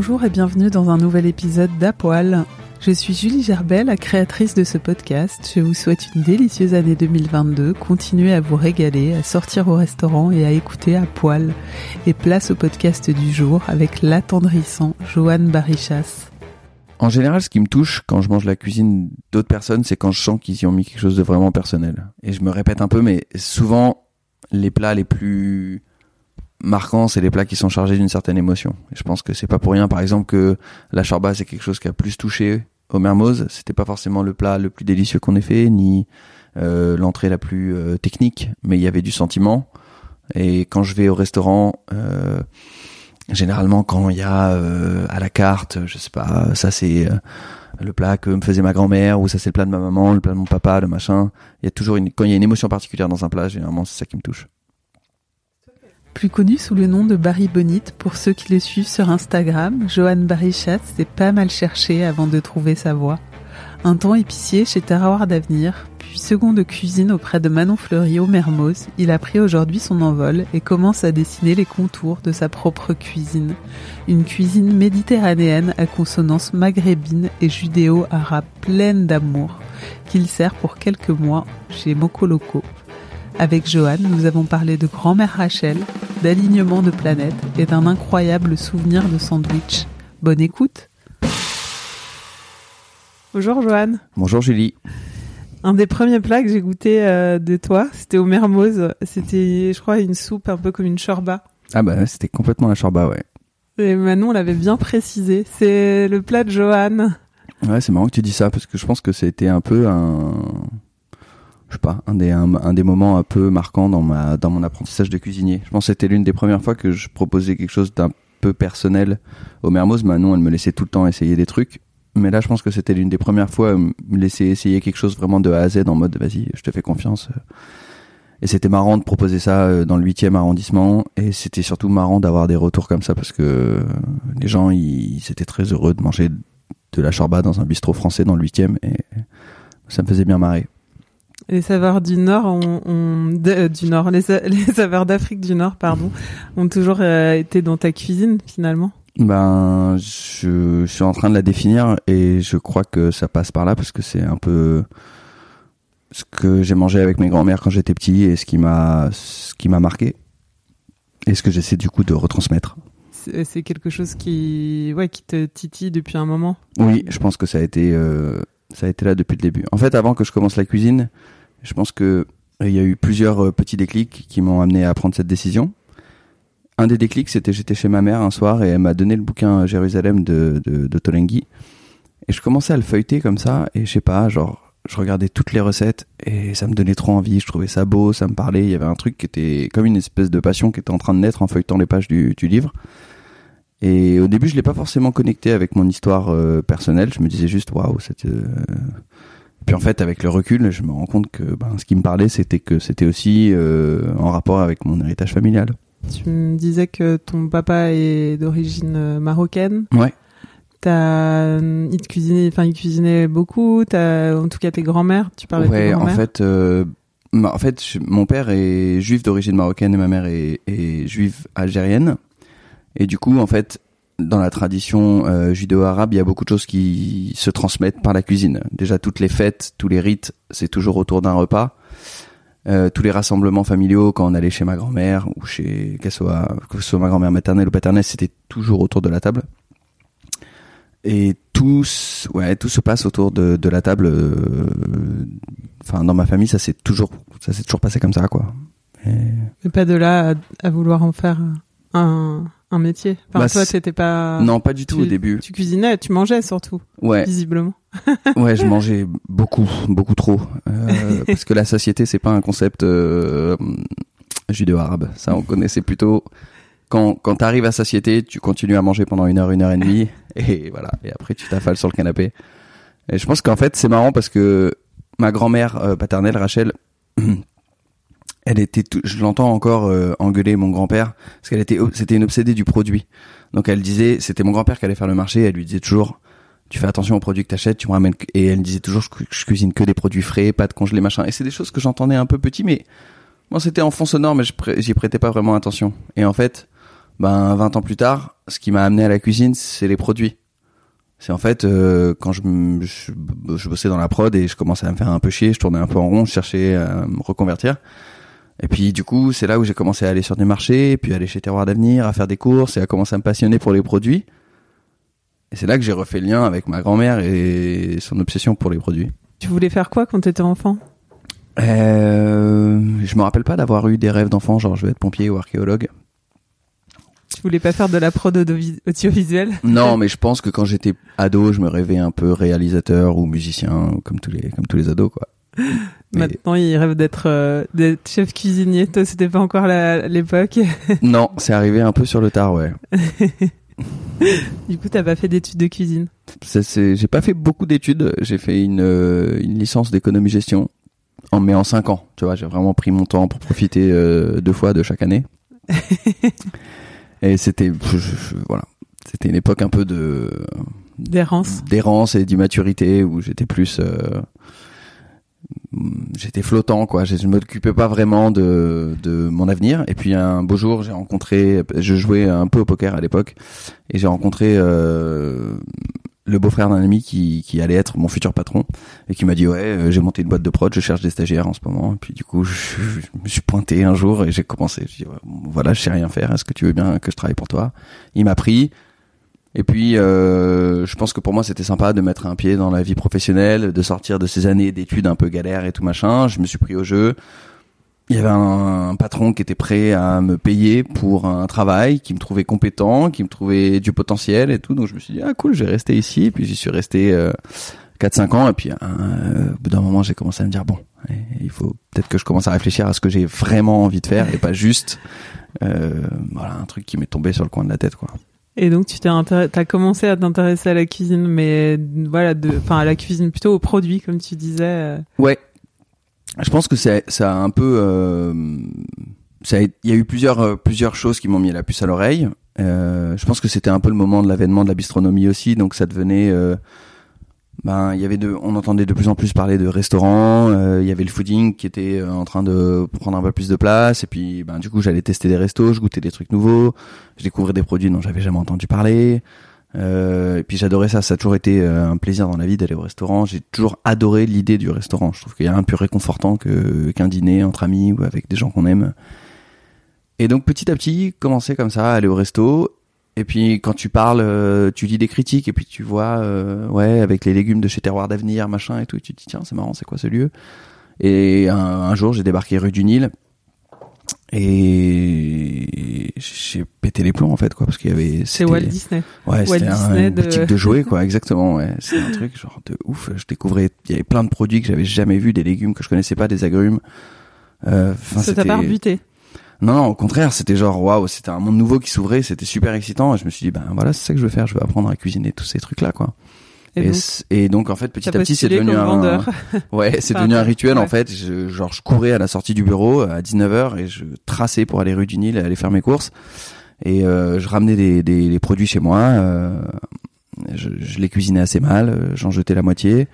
Bonjour et bienvenue dans un nouvel épisode d'Apoil. Je suis Julie Gerbet, la créatrice de ce podcast. Je vous souhaite une délicieuse année 2022. Continuez à vous régaler, à sortir au restaurant et à écouter à poil. Et place au podcast du jour avec l'attendrissant Joanne Barichas. En général, ce qui me touche quand je mange la cuisine d'autres personnes, c'est quand je sens qu'ils y ont mis quelque chose de vraiment personnel. Et je me répète un peu, mais souvent, les plats les plus marquants, c'est les plats qui sont chargés d'une certaine émotion. Je pense que c'est pas pour rien, par exemple, que la chorba, c'est quelque chose qui a plus touché au Mermoz. C'était pas forcément le plat le plus délicieux qu'on ait fait, ni euh, l'entrée la plus euh, technique, mais il y avait du sentiment. Et quand je vais au restaurant, euh, généralement quand il y a euh, à la carte, je sais pas, ça c'est euh, le plat que me faisait ma grand-mère, ou ça c'est le plat de ma maman, le plat de mon papa, le machin. Il y a toujours une, quand il y a une émotion particulière dans un plat, généralement c'est ça qui me touche. Plus connu sous le nom de Barry Bonite pour ceux qui le suivent sur Instagram, Johan Barichat s'est pas mal cherché avant de trouver sa voie. Un temps épicier chez Terroir d'Avenir, puis second de cuisine auprès de Manon Fleury au Mermoz, il a pris aujourd'hui son envol et commence à dessiner les contours de sa propre cuisine. Une cuisine méditerranéenne à consonance maghrébine et judéo-arabe pleine d'amour, qu'il sert pour quelques mois chez Mokoloco. Avec Johan, nous avons parlé de grand-mère Rachel, d'alignement de planètes et d'un incroyable souvenir de sandwich. Bonne écoute Bonjour Johan. Bonjour Julie. Un des premiers plats que j'ai goûté euh, de toi, c'était au Mermoz. C'était, je crois, une soupe un peu comme une chorba. Ah bah c'était complètement la chorba, ouais. Et Manon l'avait bien précisé. C'est le plat de Johan. Ouais, c'est marrant que tu dis ça parce que je pense que c'était un peu un je sais pas, un des, un, des moments un peu marquants dans ma, dans mon apprentissage de cuisinier. Je pense que c'était l'une des premières fois que je proposais quelque chose d'un peu personnel au Mermoz. Manon, elle me laissait tout le temps essayer des trucs. Mais là, je pense que c'était l'une des premières fois à me laisser essayer quelque chose vraiment de A à Z en mode, vas-y, je te fais confiance. Et c'était marrant de proposer ça dans le huitième arrondissement. Et c'était surtout marrant d'avoir des retours comme ça parce que les gens, ils, étaient très heureux de manger de la chorba dans un bistrot français dans le huitième. Et ça me faisait bien marrer. Les saveurs du Nord, ont, ont de, du Nord, les, les saveurs d'Afrique du Nord, pardon, ont toujours euh, été dans ta cuisine finalement. Ben, je, je, suis en train de la définir et je crois que ça passe par là parce que c'est un peu ce que j'ai mangé avec mes grands-mères quand j'étais petit et ce qui m'a ce qui m'a marqué et ce que j'essaie du coup de retransmettre. C'est quelque chose qui ouais qui te titille depuis un moment. Oui, je pense que ça a été euh, ça a été là depuis le début. En fait, avant que je commence la cuisine, je pense que il y a eu plusieurs petits déclics qui m'ont amené à prendre cette décision. Un des déclics, c'était j'étais chez ma mère un soir et elle m'a donné le bouquin Jérusalem de, de, de. Et je commençais à le feuilleter comme ça et je sais pas, genre, je regardais toutes les recettes et ça me donnait trop envie. Je trouvais ça beau, ça me parlait. Il y avait un truc qui était comme une espèce de passion qui était en train de naître en feuilletant les pages du, du livre. Et au début, je l'ai pas forcément connecté avec mon histoire euh, personnelle. Je me disais juste, waouh, c'était. Euh... Puis en fait, avec le recul, je me rends compte que ben, ce qui me parlait, c'était que c'était aussi euh, en rapport avec mon héritage familial. Tu me disais que ton papa est d'origine marocaine. Ouais. T'as, ils te cuisinaient, enfin ils cuisinaient beaucoup. T'as, en tout cas tes grands-mères. Tu parlais de tes Ouais, en grands-mères. fait, euh, en fait, je- mon père est juif d'origine marocaine et ma mère est, est juive algérienne. Et du coup, en fait, dans la tradition euh, judéo-arabe, il y a beaucoup de choses qui se transmettent par la cuisine. Déjà, toutes les fêtes, tous les rites, c'est toujours autour d'un repas. Euh, tous les rassemblements familiaux, quand on allait chez ma grand-mère ou chez qu'elle soit, que ce soit ma grand-mère maternelle ou paternelle, c'était toujours autour de la table. Et tout, s- ouais, tout se passe autour de, de la table. euh, Enfin, dans ma famille, ça s'est toujours, ça s'est toujours passé comme ça, quoi. Mais pas de là à vouloir en faire un, un métier. Enfin, Bah, toi, t'étais pas. non, pas du tout tu- au début. Tu cuisinais, tu mangeais surtout, Ouais, visiblement. ouais, je mangeais beaucoup, beaucoup trop, Euh, parce que la satiété, c'est pas un concept euh, judéo-arabe. Ça, on connaissait plutôt. Quand quand t'arrives à satiété, tu continues à manger pendant une heure, une heure et demie, et voilà. Et après, tu t'affales sur le canapé. Et je pense qu'en fait, c'est marrant parce que ma grand-mère euh, paternelle, Rachel, elle était, tout- je l'entends encore euh, engueuler mon grand-père parce qu'elle était, c'était une obsédée du produit. Donc elle disait, c'était mon grand-père qui allait faire le marché, elle lui disait toujours, tu fais attention aux produits que t'achètes, tu me ramènes, et elle disait toujours, je, je cuisine que des produits frais, pas de congelés, machin. Et c'est des choses que j'entendais un peu petit, mais moi c'était en fond sonore, mais j'y prêtais pas vraiment attention. Et en fait, ben 20 ans plus tard, ce qui m'a amené à la cuisine, c'est les produits. C'est en fait euh, quand je, je, je bossais dans la prod et je commençais à me faire un peu chier, je tournais un peu en rond, je cherchais à me reconvertir. Et puis du coup, c'est là où j'ai commencé à aller sur des marchés, puis aller chez Terroir d'Avenir, à faire des courses et à commencer à me passionner pour les produits. Et c'est là que j'ai refait le lien avec ma grand-mère et son obsession pour les produits. Tu voulais faire quoi quand t'étais enfant? Euh, je me rappelle pas d'avoir eu des rêves d'enfant, genre je vais être pompier ou archéologue. Tu voulais pas faire de la prod audio- audiovisuelle? Non, mais je pense que quand j'étais ado, je me rêvais un peu réalisateur ou musicien, comme tous les comme tous les ados quoi. Mais- Maintenant, il rêve d'être euh, d'être chef cuisinier. Toi, c'était pas encore l'époque. non, c'est arrivé un peu sur le tard, ouais. Du coup, t'as pas fait d'études de cuisine? J'ai pas fait beaucoup d'études. J'ai fait une, euh, une licence d'économie gestion, en, mais en cinq ans. Tu vois, j'ai vraiment pris mon temps pour profiter euh, deux fois de chaque année. Et c'était, voilà, c'était une époque un peu de D'errance. d'errance et d'immaturité où j'étais plus, euh, j'étais flottant quoi. Je, je m'occupais pas vraiment de de mon avenir. Et puis un beau jour, j'ai rencontré, je jouais un peu au poker à l'époque, et j'ai rencontré euh, le beau-frère d'un ami qui, qui allait être mon futur patron et qui m'a dit ouais euh, j'ai monté une boîte de prod je cherche des stagiaires en ce moment. Et puis du coup je, me suis pointé un jour et j'ai commencé. Je dis voilà je sais rien faire. Est-ce que tu veux bien que je travaille pour toi? Il m'a pris et puis euh, je pense que pour moi c'était sympa de mettre un pied dans la vie professionnelle de sortir de ces années d'études un peu galères et tout machin je me suis pris au jeu il y avait un, patron qui était prêt à me payer pour un travail, qui me trouvait compétent, qui me trouvait du potentiel et tout. Donc je me suis dit ah cool, je vais rester ici. Et puis j'y suis resté euh, 4-5 ans. Et puis euh, au bout d'un moment, j'ai commencé à me dire bon, il faut peut-être que je commence à réfléchir à ce que j'ai vraiment envie de faire et pas juste euh, voilà un truc qui m'est tombé sur le coin de la tête quoi. Et donc, tu t'es t'as commencé à t'intéresser à la cuisine, mais voilà, enfin, à la cuisine plutôt aux produits, comme tu disais. euh. Ouais. Je pense que c'est ça a un peu euh, ça il y a eu plusieurs euh, plusieurs choses qui m'ont mis la puce à l'oreille. Euh, je pense que c'était un peu le moment de l'avènement de la bistronomie aussi, donc ça devenait euh, ben il y avait de on entendait de plus en plus parler de restaurants, euh, il y avait le fooding qui était euh, en train de prendre un peu plus de place et puis ben du coup j'allais tester des restos, je goûtais des trucs nouveaux, je découvrais des produits dont j'avais jamais entendu parler. Euh, et puis j'adorais ça, ça a toujours été euh, un plaisir dans la vie d'aller au restaurant. J'ai toujours adoré l'idée du restaurant. Je trouve qu'il y a un plus réconfortant que qu'un dîner entre amis ou avec des gens qu'on aime. Et donc petit à petit, commencer comme ça, à aller au resto. Et puis quand tu parles, euh, tu lis des critiques et puis tu vois, euh, ouais, avec les légumes de chez Terroir d'Avenir, machin et tout. Et tu te dis tiens, c'est marrant, c'est quoi ce lieu? Et un, un jour, j'ai débarqué rue du Nil et j'ai pété les plombs en fait quoi parce qu'il y avait C'est Walt Disney. Ouais, c'était un, une de- boutique de jouets, quoi, exactement, ouais. C'est un truc, genre, de ouf. Je découvrais, il y avait plein de produits que j'avais jamais vus, des légumes que je connaissais pas, des agrumes. Euh, enfin, Ça t'a pas rebuté? Non, non, au contraire, c'était genre, waouh, c'était un monde nouveau qui s'ouvrait, c'était super excitant, et je me suis dit, ben voilà, c'est ça que je veux faire, je veux apprendre à cuisiner tous ces trucs-là, quoi. Et, Et, donc, c- et donc, en fait, petit à petit, c'est devenu un, ouais, c'est devenu un ouais. rituel, en fait. Je, genre, je courais à la sortie du bureau à 19h et je traçais pour aller rue du Nil et aller faire mes courses. Et euh, je ramenais des, des, des produits chez moi. euh, je, je les cuisinais assez mal, euh, j'en jetais la moitié,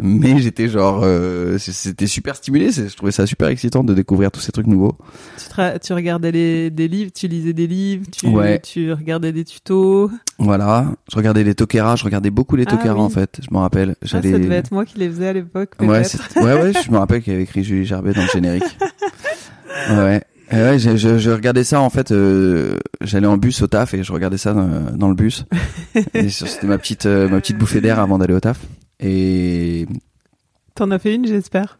mais j'étais genre, euh, c'était super stimulé. c'est- Je trouvais ça super excitant de découvrir tous ces trucs nouveaux. Tu, tu regardais les, des livres, tu lisais des livres, tu, Ouais. tu regardais des tutos. Voilà, je regardais les Tokera, je regardais beaucoup les Ah Tokera oui. en fait. Je me rappelle, Ah, ça devait être moi qui les faisais à l'époque. Ouais, ouais, ouais, je me rappelle qu'il y avait écrit Julie Gerbet dans le générique. Ouais. Et ouais, je, je, je regardais ça en fait. euh, J'allais en bus au taf et je regardais ça dans, dans le bus. C'était ma petite euh, ma petite bouffée d'air avant d'aller au taf. Et T'en as fait une, j'espère?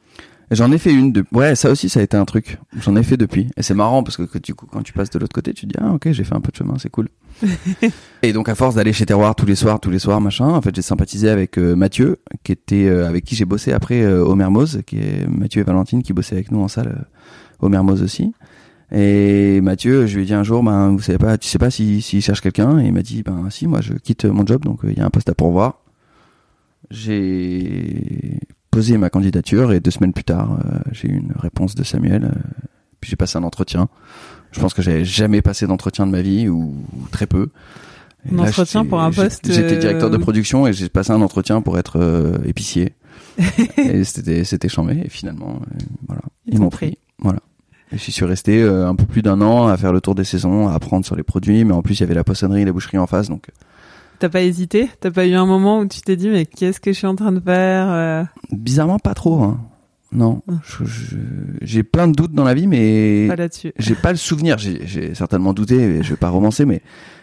j'en ai fait une. De... Ouais, ça aussi, ça a été un truc. J'en ai fait depuis. Et c'est marrant parce que, que du coup, quand tu passes de l'autre côté, tu te dis ah ok, j'ai fait un peu de chemin, c'est cool. et donc à force d'aller chez Terroir tous les soirs, tous les soirs, machin, en fait, j'ai sympathisé avec euh, Mathieu, qui était euh, avec qui j'ai bossé après euh, au Mermoz, qui est Mathieu et Valentine qui bossaient avec nous en salle euh, au Mermoz aussi. Et Mathieu, je lui ai dit un jour, ben vous savez pas, tu sais pas si s'il cherche quelqu'un, et il m'a dit ben si, moi je quitte mon job, donc euh, il y a un poste à pourvoir. J'ai posé ma candidature et deux semaines plus tard, euh, j'ai eu une réponse de Samuel. euh, puis j'ai passé un entretien. Je pense que j'avais jamais passé d'entretien de ma vie ou, ou très peu. Et Un là, entretien pour un poste, J'étais directeur de production et j'ai passé un entretien pour être épicier. et c'était c'était chambé et finalement voilà Ils m'ont pris. Voilà. J'y suis resté euh, un peu plus d'un an à faire le tour des saisons, à apprendre sur les produits, mais en plus il y avait la poissonnerie et la boucherie en face, donc T'as pas hésité? T'as pas eu un moment où tu t'es dit, mais qu'est-ce que je suis en train de faire euh? Bizarrement pas trop. Hein. Non, je- j'ai plein de doutes dans la vie, mais Pas là-dessus. j'ai pas le souvenir. J'ai certainement douté, je vais pas romancer, mais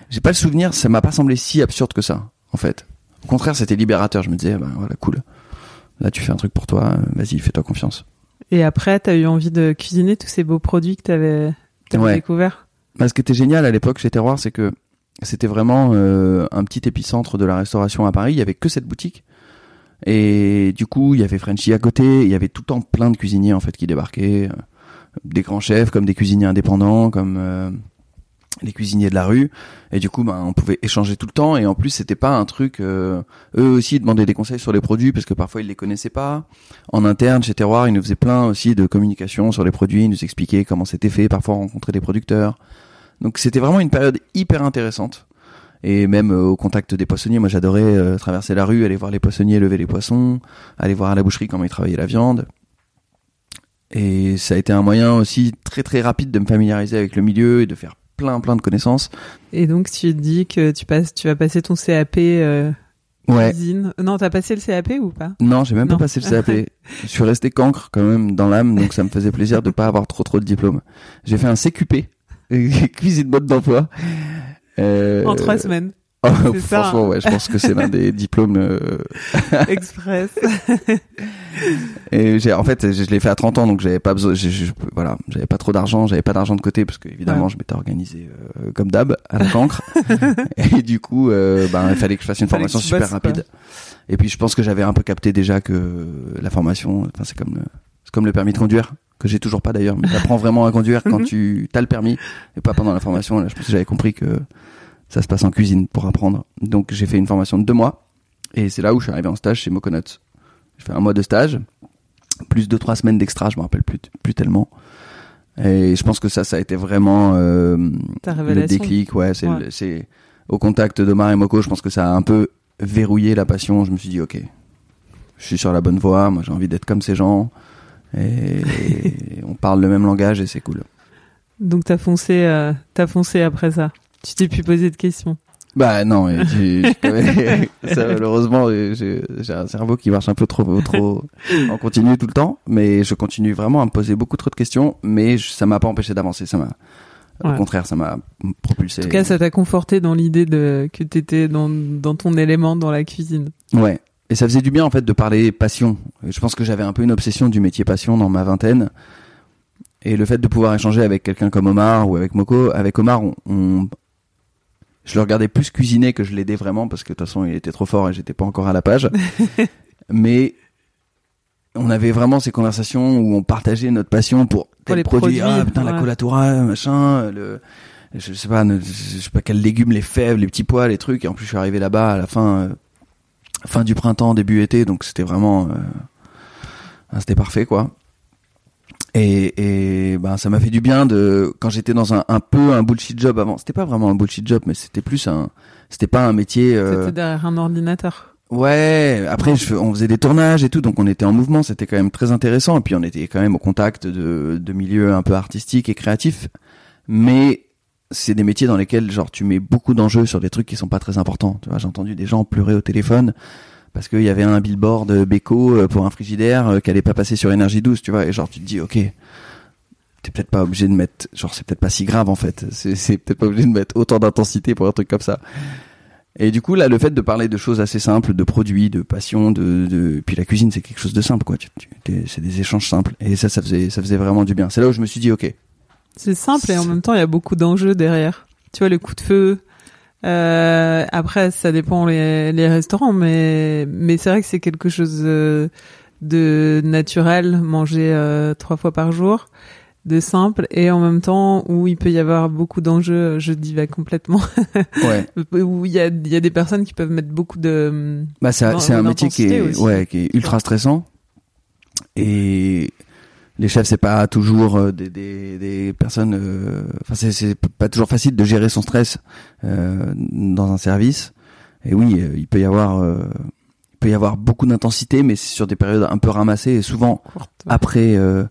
j'ai pas le souvenir. Ça m'a pas semblé si absurde que ça, en fait. Au contraire, c'était libérateur. Je me disais, ben voilà, cool. Là, tu fais un truc pour toi. euh, Vas-y, fais-toi confiance. Et après, t'as eu envie de cuisiner tous ces beaux produits que t'avais t'avais Ouais. découverts Bah, ce qui était génial à l'époque chez Terroir, c'est que c'était vraiment euh, un petit épicentre de la restauration à Paris. Il y avait que cette boutique. Et du coup, il y avait Frenchy à côté. Il y avait tout le temps plein de cuisiniers en fait qui débarquaient, euh, des grands chefs, comme des cuisiniers indépendants, comme euh, les cuisiniers de la rue. Et du coup, ben, on pouvait échanger tout le temps. Et en plus, c'était pas un truc. euh, eux aussi demandaient des conseils sur les produits parce que parfois ils les connaissaient pas. En interne, chez Terroir, ils nous faisaient plein aussi de communication sur les produits. Ils nous expliquaient comment c'était fait. Parfois, on rencontrait des producteurs. Donc c'était vraiment une période hyper intéressante. Et même euh, au contact des poissonniers, moi j'adorais euh, traverser la rue, aller voir les poissonniers lever les poissons, aller voir à la boucherie comment ils travaillaient la viande. Et ça a été un moyen aussi très très rapide de me familiariser avec le milieu et de faire plein plein de connaissances. Et donc, tu dis que tu passes, tu vas passer ton CAP euh, Ouais. cuisine. Non, t'as passé le CAP ou pas? Non, j'ai même Non. pas passé le CAP. Je suis resté cancre quand même dans l'âme, donc ça me faisait plaisir de pas avoir trop trop de diplômes. J'ai fait un CQP, cuisine mode d'emploi. Euh, En trois semaines. oh, ça, franchement, hein. ouais, je pense que c'est l'un des diplômes euh, Express. Et j'ai, en fait, je, l'ai fait à 30 ans, donc j'avais pas besoin, je- je- voilà, j'avais pas trop d'argent, j'avais pas d'argent de côté parce que évidemment, Ouais. je m'étais organisé euh, comme d'hab à la cancre. et du coup, euh, ben, il fallait que je fasse une formation super rapide. Et puis, je pense que j'avais un peu capté déjà que la formation, enfin, c'est comme le, c'est comme le permis de conduire que j'ai toujours pas d'ailleurs, mais t'apprends vraiment à conduire quand Mhm. tu as le permis et pas pendant la formation. Là, je pense que j'avais compris que ça se passe en cuisine pour apprendre. Donc, j'ai fait une formation de deux mois et c'est là où je suis arrivé en stage chez Moconuts. J'ai fait un mois de stage plus deux trois semaines d'extra, je me rappelle plus plus tellement. Et je pense que ça, ça a été vraiment euh, le déclic. Ouais, c'est Ouais. au contact d'Omar et Moko, je pense que ça a un peu verrouillé la passion. Je me suis dit, ok, je suis sur la bonne voie. Moi, j'ai envie d'être comme ces gens. Et, on parle le même langage et c'est cool. Donc, t'as foncé, euh, t'as foncé après ça. Tu t'es plus posé de questions. Bah non, même- ça, malheureusement, j'ai un cerveau qui marche un peu trop, trop en continu tout le temps, mais je continue vraiment à me poser beaucoup trop de questions, mais je- ça m'a pas empêché d'avancer, ça m'a, Ouais. au contraire, ça m'a propulsé. En tout cas, ça t'a conforté dans l'idée de que t'étais dans, dans ton élément dans la cuisine. Ouais. Et ça faisait du bien en fait de parler passion. Je pense que j'avais un peu une obsession du métier passion dans ma vingtaine. Et le fait de pouvoir échanger avec quelqu'un comme Omar ou avec Moko, avec Omar, on, on- je le regardais plus cuisiner que je l'aidais vraiment parce que de toute façon il était trop fort et j'étais pas encore à la page. Mais on avait vraiment ces conversations où on partageait notre passion pour tel les produit. produits, Ah putain la colatura, machin, le je sais pas, ne- je sais pas quels légumes, les fèves, les petits pois, les trucs. Et en plus je suis arrivé là-bas à la fin. euh, fin du printemps, début été, donc c'était vraiment, euh, ah, c'était parfait quoi. Et, et ben ça m'a fait du bien de quand j'étais dans un, un peu un bullshit job avant. C'était pas vraiment un bullshit job, mais c'était plus un, c'était pas un métier. Euh... C'était derrière un ordinateur. Ouais. Après, je, on faisait des tournages et tout, donc on était en mouvement. C'était quand même très intéressant. Et puis on était quand même au contact de, de milieux un peu artistiques et créatifs. Mais c'est des métiers dans lesquels genre tu mets beaucoup d'enjeux sur des trucs qui sont pas très importants. Tu vois, j'ai entendu des gens pleurer au téléphone parce qu'il y avait un billboard Beko euh, pour un frigidaire euh, qui allait pas passer sur énergie douce, tu vois, et genre tu te dis ok, t'es peut-être pas obligé de mettre, genre c'est peut-être pas si grave en fait, c'est, peut-être pas obligé de mettre autant d'intensité pour un truc comme ça. Et du coup là, le fait de parler de choses assez simples, de produits, de passion, de, de... puis la cuisine c'est quelque chose de simple quoi, c'est des échanges simples, et ça ça faisait ça faisait vraiment du bien. C'est là où je me suis dit ok. C'est simple et en même temps il y a beaucoup d'enjeux derrière. Tu vois le coup de feu, euh, après, ça dépend les, les restaurants, mais mais c'est vrai que c'est quelque chose de, de naturel, manger euh, trois fois par jour, de simple, et en même temps où il peut y avoir beaucoup d'enjeux. Je divague complètement. Ouais. où il y a il y a des personnes qui peuvent mettre beaucoup de. Bah c'est c'est un métier qui est aussi. ouais qui est ultra stressant et les chefs c'est pas toujours euh, des, des, des personnes euh, enfin c'est c'est pas toujours facile de gérer son stress euh, dans un service. Et oui euh, il peut y avoir euh, il peut y avoir beaucoup d'intensité mais c'est sur des périodes un peu ramassées. Et souvent après euh,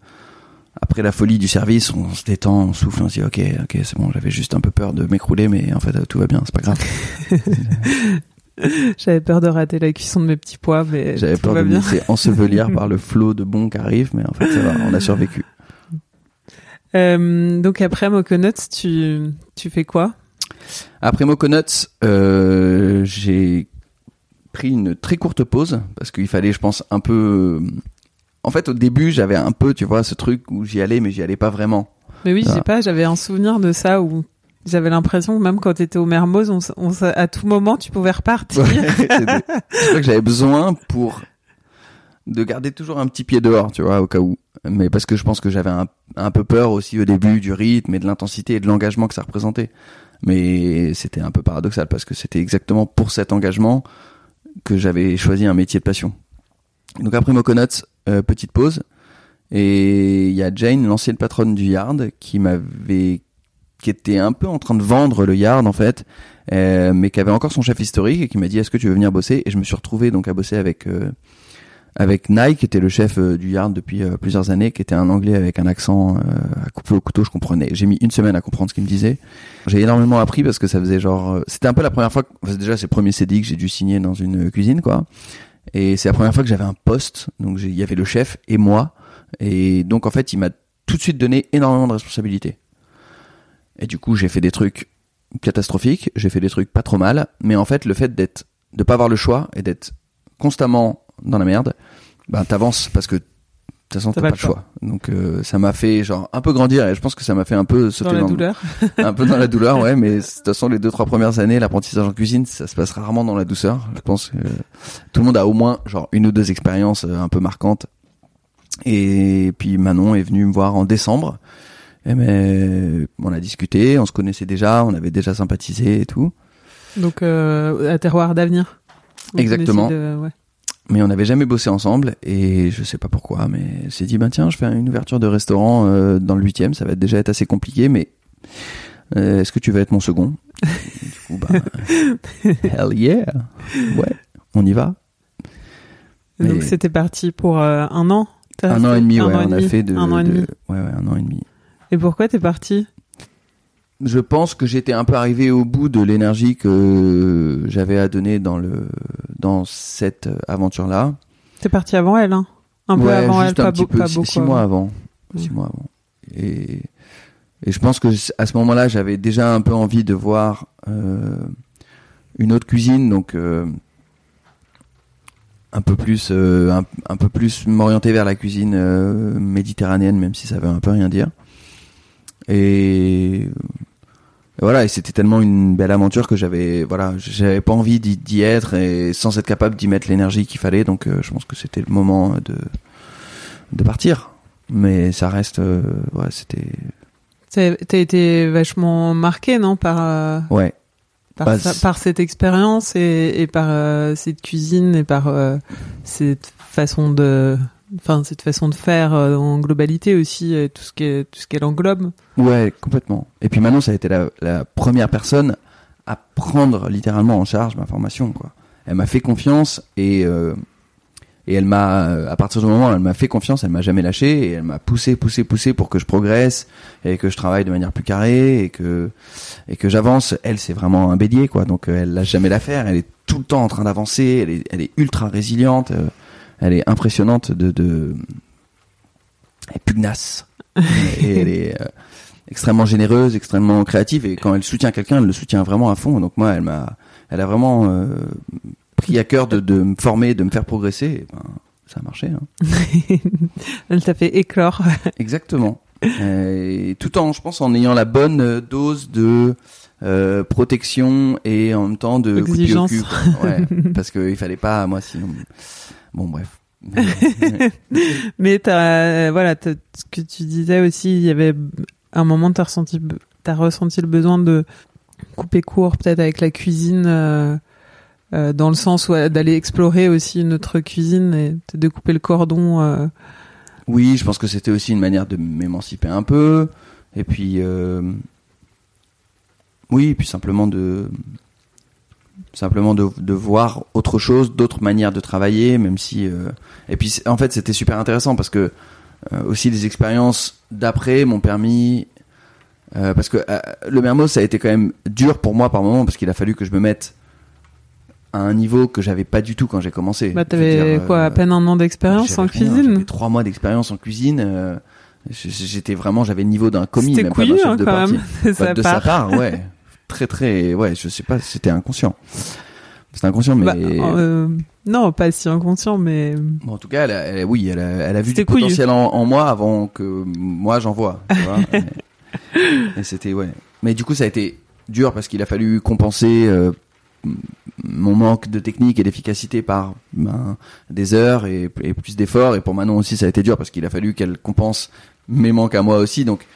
après la folie du service on se détend on souffle on se dit ok ok c'est bon j'avais juste un peu peur de m'écrouler mais en fait tout va bien c'est pas grave J'avais peur de rater la cuisson de mes petits pois, mais j'avais peur va de me laisser ensevelir par le flot de bons qui arrive mais en fait ça va on a survécu Euh, donc après Moconuts, tu tu fais quoi? Après Moconuts, euh, j'ai pris une très courte pause parce qu'il fallait, je pense, un peu. En fait, au début, j'avais un peu, tu vois, ce truc où j'y allais, mais j'y allais pas vraiment. Mais oui, je sais pas, j'avais un souvenir de ça où j'avais l'impression que même quand t'étais au Mermoz, on, à tout moment tu pouvais repartir. Ouais, c'est que j'avais besoin pour de garder toujours un petit pied dehors, tu vois, au cas où. Mais parce que je pense que j'avais un, un peu peur aussi au début du rythme et de l'intensité et de l'engagement que ça représentait. Mais c'était un peu paradoxal parce que c'était exactement pour cet engagement que j'avais choisi un métier de passion. Donc après Moconuts, euh, petite pause. Et il y a Jane, l'ancienne patronne du Yard, qui m'avait, qui était un peu en train de vendre le Yard en fait, euh, mais qui avait encore son chef historique et qui m'a dit est-ce que tu veux venir bosser? Et je me suis retrouvé donc à bosser avec euh, avec Nike, qui était le chef euh, du Yard depuis euh, plusieurs années, qui était un Anglais avec un accent euh, à couper au couteau. Je comprenais. J'ai mis une semaine à comprendre ce qu'il me disait. J'ai énormément appris parce que ça faisait genre, c'était un peu la première fois. Que, enfin, déjà, c'est le premier CDI que j'ai dû signer dans une cuisine, quoi. Et c'est la première fois que j'avais un poste. Donc il y avait le chef et moi. Et donc en fait, il m'a tout de suite donné énormément de responsabilités. Et du coup, j'ai fait des trucs catastrophiques, j'ai fait des trucs pas trop mal, mais en fait, le fait d'être, de pas avoir le choix et d'être constamment dans la merde, ben t'avances parce que de toute façon t'as pas, le choix. Donc euh, ça m'a fait genre un peu grandir et je pense que ça m'a fait un peu sauter Dans la douleur. un peu dans la douleur, ouais, mais de toute façon les deux trois premières années, l'apprentissage en cuisine, ça se passe rarement dans la douceur. Je pense que tout le monde a au moins genre une ou deux expériences euh, un peu marquantes. Et puis Manon est venue me voir en décembre. Et mais on a discuté, on se connaissait déjà, on avait déjà sympathisé et tout. Donc euh, à terroir d'avenir. Exactement. connaissez de- ouais. Mais on n'avait jamais bossé ensemble et je sais pas pourquoi, mais s'est dit ben tiens, je fais une ouverture de restaurant euh, dans le huitième, ça va déjà être assez compliqué, mais euh, est-ce que tu vas être mon second? Du coup, bah, hell yeah, ouais, on y va. Donc c'était parti pour euh, un an. Un an et demi, ouais, on a fait de, un an et de- demi. ouais, ouais, un an et demi. Et pourquoi t'es parti? Je pense que j'étais un peu arrivé au bout de l'énergie que j'avais à donner dans le dans cette aventure-là. T'es parti avant elle, hein? Un peu Ouais, avant juste elle, un pas, petit beau- peu, pas six, beaucoup. six mois avant. avant. Six Mm. mois avant. Et, et je pense que à ce moment-là, j'avais déjà un peu envie de voir euh, une autre cuisine, donc euh, un peu plus, euh, un, un peu plus m'orienter vers la cuisine euh, méditerranéenne, même si ça veut un peu rien dire. Et, voilà, et c'était tellement une belle aventure que j'avais, voilà, j'avais pas envie d'y être et sans être capable d'y mettre l'énergie qu'il fallait. Donc, euh, je pense que c'était le moment de de partir. Mais ça reste, euh, ouais, c'était, T'as été vachement marqué, non, par euh, ouais, par, Bah, ça- par cette expérience et, et par euh, cette cuisine et par cette façon de enfin cette façon de faire euh, en globalité aussi, euh, tout ce qu'elle tout englobe. Ouais, complètement. Et puis Manon, ça a été la, première personne à prendre littéralement en charge ma formation. Elle m'a fait confiance et euh, elle m'a, à partir du moment où elle m'a fait confiance, elle m'a jamais lâché et elle m'a poussé, poussé, poussé pour que je progresse et que je travaille de manière plus carrée et que j'avance. Elle, c'est vraiment un bélier. Donc elle lâche jamais l'affaire. Elle est tout le temps en train d'avancer. Elle est, ultra résiliente. Elle est impressionnante de, de... Elle est pugnace. et elle est euh, extrêmement généreuse, extrêmement créative. Et quand elle soutient quelqu'un, elle le soutient vraiment à fond. Donc moi, elle m'a, elle a vraiment euh, pris à cœur de, de me former, de me faire progresser. Et ben, ça a marché. Hein. Elle t'a fait éclore. Exactement. Et tout en, je pense, en ayant la bonne dose de euh, protection et en même temps de coup Exigence. cul, quoi. Ouais, parce qu'il fallait pas, moi, sinon. Bon, bref. Mais t'as, voilà, t'as- ce que tu disais aussi, il y avait un moment, t'as ressenti, t'as ressenti le besoin de couper court, peut-être avec la cuisine, euh, euh, dans le sens euh, d'aller explorer aussi une autre cuisine et de couper le cordon. euh, Oui, je pense que c'était aussi une manière de m'émanciper un peu. Et puis, euh, oui, et puis simplement de, simplement de, de voir autre chose, d'autres manières de travailler, même si. euh, et puis, en fait, c'était super intéressant parce que euh, aussi les expériences d'après m'ont permis. euh, parce que euh, le Mermoz, ça a été quand même dur pour moi par moment parce qu'il a fallu que je me mette à un niveau que j'avais pas du tout quand j'ai commencé. bah, t'avais quoi, euh, à peine un an d'expérience en rien, cuisine. J'avais trois mois d'expérience en cuisine. euh, J'étais vraiment, j'avais le niveau d'un commis, même pas d'un chef hein, de quand partie. même. de Bah, sa de part. sa part, ouais. Très très, ouais. Je sais pas, c'était inconscient. C'était inconscient, mais Bah, euh, non, pas si inconscient, mais bon, en tout cas, elle a- elle a- oui, elle a, elle a vu du potentiel en, en moi avant que moi j'en vois. tu vois. et et c'était ouais. Mais du coup, ça a été dur parce qu'il a fallu compenser euh, mon manque de technique et d'efficacité par ben, des heures et, et plus d'efforts. Et pour Manon aussi, ça a été dur parce qu'il a fallu qu'elle compense mes manques à moi aussi. Donc,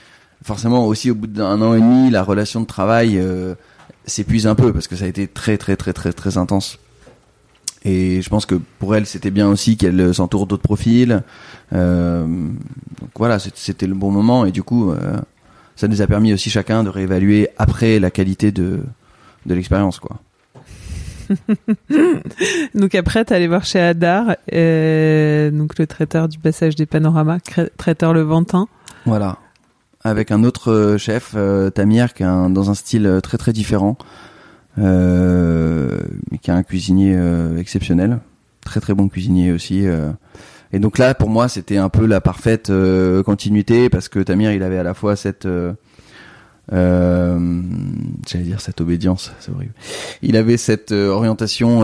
forcément, aussi au bout d'un an et demi, la relation de travail euh, s'épuise un peu parce que ça a été très, très, très, très, très intense. Et je pense que pour elle, c'était bien aussi qu'elle s'entoure d'autres profils. Euh, donc voilà, c'était le bon moment. Et du coup, euh, ça nous a permis aussi chacun de réévaluer après la qualité de, de l'expérience, quoi. Donc après, t'es allé voir chez Hadar, euh, donc le traiteur du passage des panoramas, traiteur Levantin. Voilà. Avec un autre euh, chef, euh, Tamir, qui est un- dans un style euh, très très différent, euh, mais qui est un cuisinier exceptionnel, très très bon cuisinier aussi. Et donc là, pour moi, c'était un peu la parfaite euh, continuité parce que Tamir, il avait à la fois cette, euh, euh, j'allais dire cette obédience, c'est horrible. Il avait cette orientation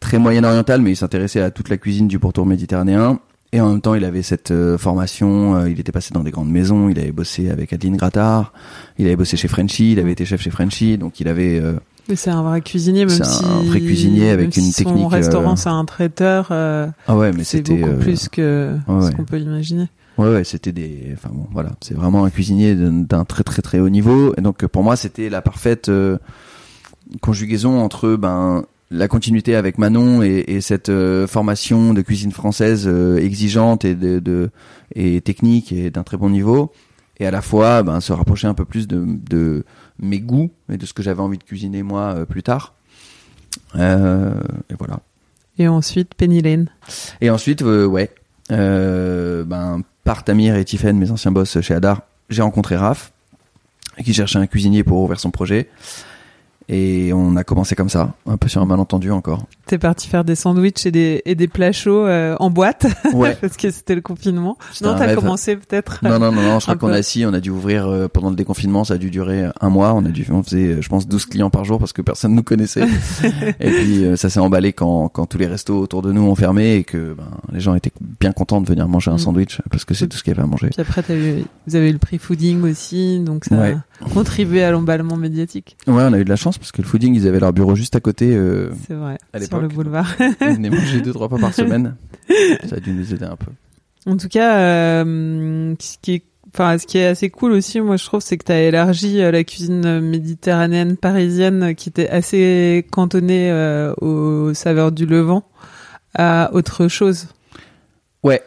très moyen-orientale, mais il s'intéressait à toute la cuisine du pourtour méditerranéen. Et en même temps, il avait cette euh, formation, euh, il était passé dans des grandes maisons, il avait bossé avec Adeline Grattard, il avait bossé chez Frenchy, il avait été chef chez Frenchy, donc il avait... euh, Mais c'est un vrai cuisinier, même C'est si un vrai cuisinier avec une si technique, Son restaurant, euh, c'est un traiteur. Ah ouais, mais c'est c'était... beaucoup plus que ouais, ce ouais. qu'on peut imaginer. Ouais, ouais, c'était des. Enfin bon, voilà, c'est vraiment un cuisinier d'un très très très haut niveau. Et donc pour moi, c'était la parfaite conjugaison entre ben la continuité avec Manon et, et cette euh, formation de cuisine française euh, exigeante et de, de et technique et d'un très bon niveau, et à la fois ben se rapprocher un peu plus de, de mes goûts et de ce que j'avais envie de cuisiner moi euh, plus tard. Et voilà. Et ensuite, Penny Lane. Et ensuite, ouais, ben, par Tamir et Tiffen, mes anciens boss chez Hadar, j'ai rencontré Raph, qui cherchait un cuisinier pour ouvrir son projet. Et on a commencé comme ça, un peu sur un malentendu encore. T'es parti faire des sandwichs et des, et des plats chauds euh, en boîte, Ouais. parce que c'était le confinement. Non, t'as commencé peut-être. Non, non, non, non, je crois qu'on a assis, on a dû ouvrir euh, pendant le déconfinement, ça a dû durer un mois, on a dû, on faisait, euh, je pense, 12 clients par jour parce que personne nous connaissait. et puis, euh, ça s'est emballé quand, quand tous les restos autour de nous ont fermé et que, ben, les gens étaient bien contents de venir manger un Mm. sandwich parce que c'est tout ce qu'il y avait à manger. Puis après, t'as eu, vous avez eu le prix fooding aussi, donc ça Ouais. Contribué à l'emballement médiatique. Ouais, on a eu de la chance parce que le fooding, ils avaient leur bureau juste à côté, euh, C'est vrai. À sur le boulevard. ils venaient manger deux, trois fois par semaine. Ça a dû nous aider un peu. En tout cas, euh, ce qui est, enfin, ce qui est assez cool aussi, moi je trouve, c'est que tu as élargi euh, la cuisine méditerranéenne parisienne, qui était assez cantonnée euh, aux saveurs du Levant, à autre chose. Ouais.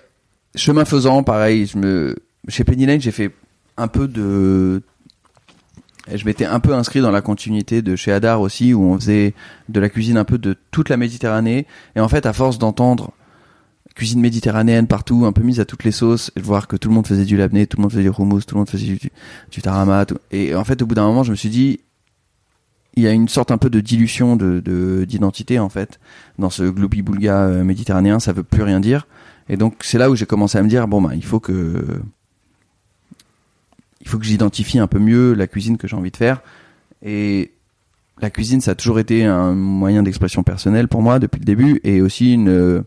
Chemin faisant, pareil, je me chez Penny Lane, j'ai fait un peu de je m'étais un peu inscrit dans la continuité de chez Hadar aussi, où on faisait de la cuisine un peu de toute la Méditerranée. Et en fait, à force d'entendre cuisine méditerranéenne partout, un peu mise à toutes les sauces, et de voir que tout le monde faisait du labné, tout le monde faisait du hummus, tout le monde faisait du, tarama. Et en fait, au bout d'un moment, je me suis dit, il y a une sorte un peu de dilution de d'identité en fait dans ce gloopy boulga euh, méditerranéen. Ça veut plus rien dire. Et donc c'est là où j'ai commencé à me dire bon bah il faut que il faut que j'identifie un peu mieux la cuisine que j'ai envie de faire. Et la cuisine, ça a toujours été un moyen d'expression personnelle pour moi depuis le début, et aussi une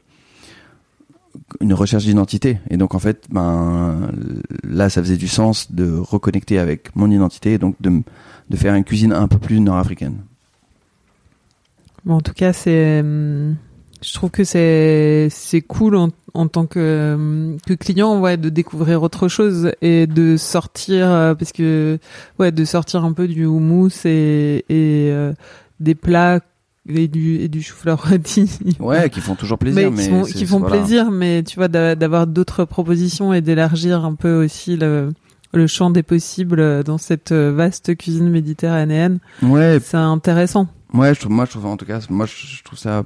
une recherche d'identité. Et donc en fait, ben là, ça faisait du sens de reconnecter avec mon identité, et donc de de faire une cuisine un peu plus nord-africaine. En tout cas, c'est hum, je trouve que c'est c'est cool en, en tant que que client ouais de découvrir autre chose et de sortir euh, parce que ouais de sortir un peu du houmous et et euh, des plats et du et du chou-fleur rôti. Ouais qui font toujours plaisir mais, qui font, qui font plaisir mais tu vois d'avoir d'autres propositions et d'élargir un peu aussi le le champ des possibles dans cette vaste cuisine méditerranéenne ouais. c'est intéressant Ouais, je trouve, moi, je trouve, en tout cas, moi, je trouve ça,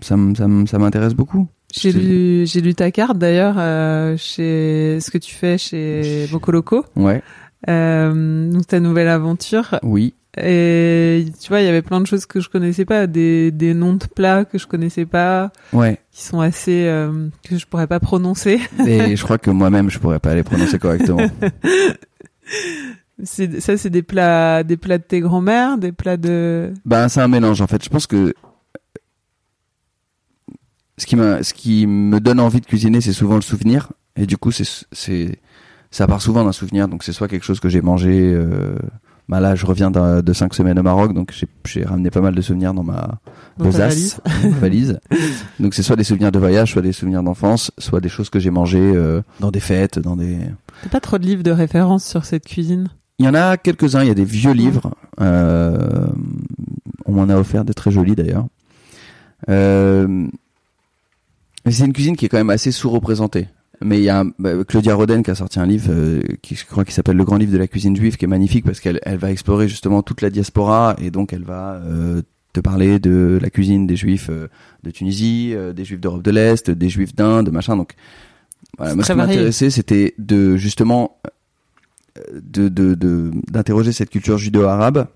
ça, ça, ça m'intéresse beaucoup. J'ai lu, j'ai lu ta carte d'ailleurs euh, chez ce que tu fais chez Bocoloco. Ouais. Euh, donc ta nouvelle aventure. Oui. Et tu vois, il y avait plein de choses que je connaissais pas, des, des noms de plats que je connaissais pas. Ouais. Qui sont assez euh, que je pourrais pas prononcer. Et je crois que moi-même je pourrais pas les prononcer correctement. Ça, c'est des plats, des plats de tes grands-mères, des plats de. Ben c'est un mélange en fait. Je pense que ce qui me, ce qui me donne envie de cuisiner, c'est souvent le souvenir. Et du coup, c'est, c'est, ça part souvent d'un souvenir. Donc c'est soit quelque chose que j'ai mangé. Euh... Bah là, je reviens de cinq semaines au Maroc, donc j'ai ramené pas mal de souvenirs dans ma besace, valise. valise. donc c'est soit des souvenirs de voyage, soit des souvenirs d'enfance, soit des choses que j'ai mangées euh, dans des fêtes, dans des. T'as pas trop de livres de référence sur cette cuisine? Il y en a quelques-uns, il y a des vieux livres. Euh, on m'en a offert de très jolis d'ailleurs. Euh, c'est une cuisine qui est quand même assez sous-représentée. Mais il y a bah, Claudia Roden qui a sorti un livre euh, qui je crois qui s'appelle Le grand livre de la cuisine juive qui est magnifique parce qu'elle elle va explorer justement toute la diaspora et donc elle va euh, te parler de la cuisine des juifs de Tunisie, des juifs d'Europe de l'Est, des juifs d'Inde, machin. Donc voilà, moi ce qui m'intéressait c'était de justement de d'interroger cette culture judéo-arabe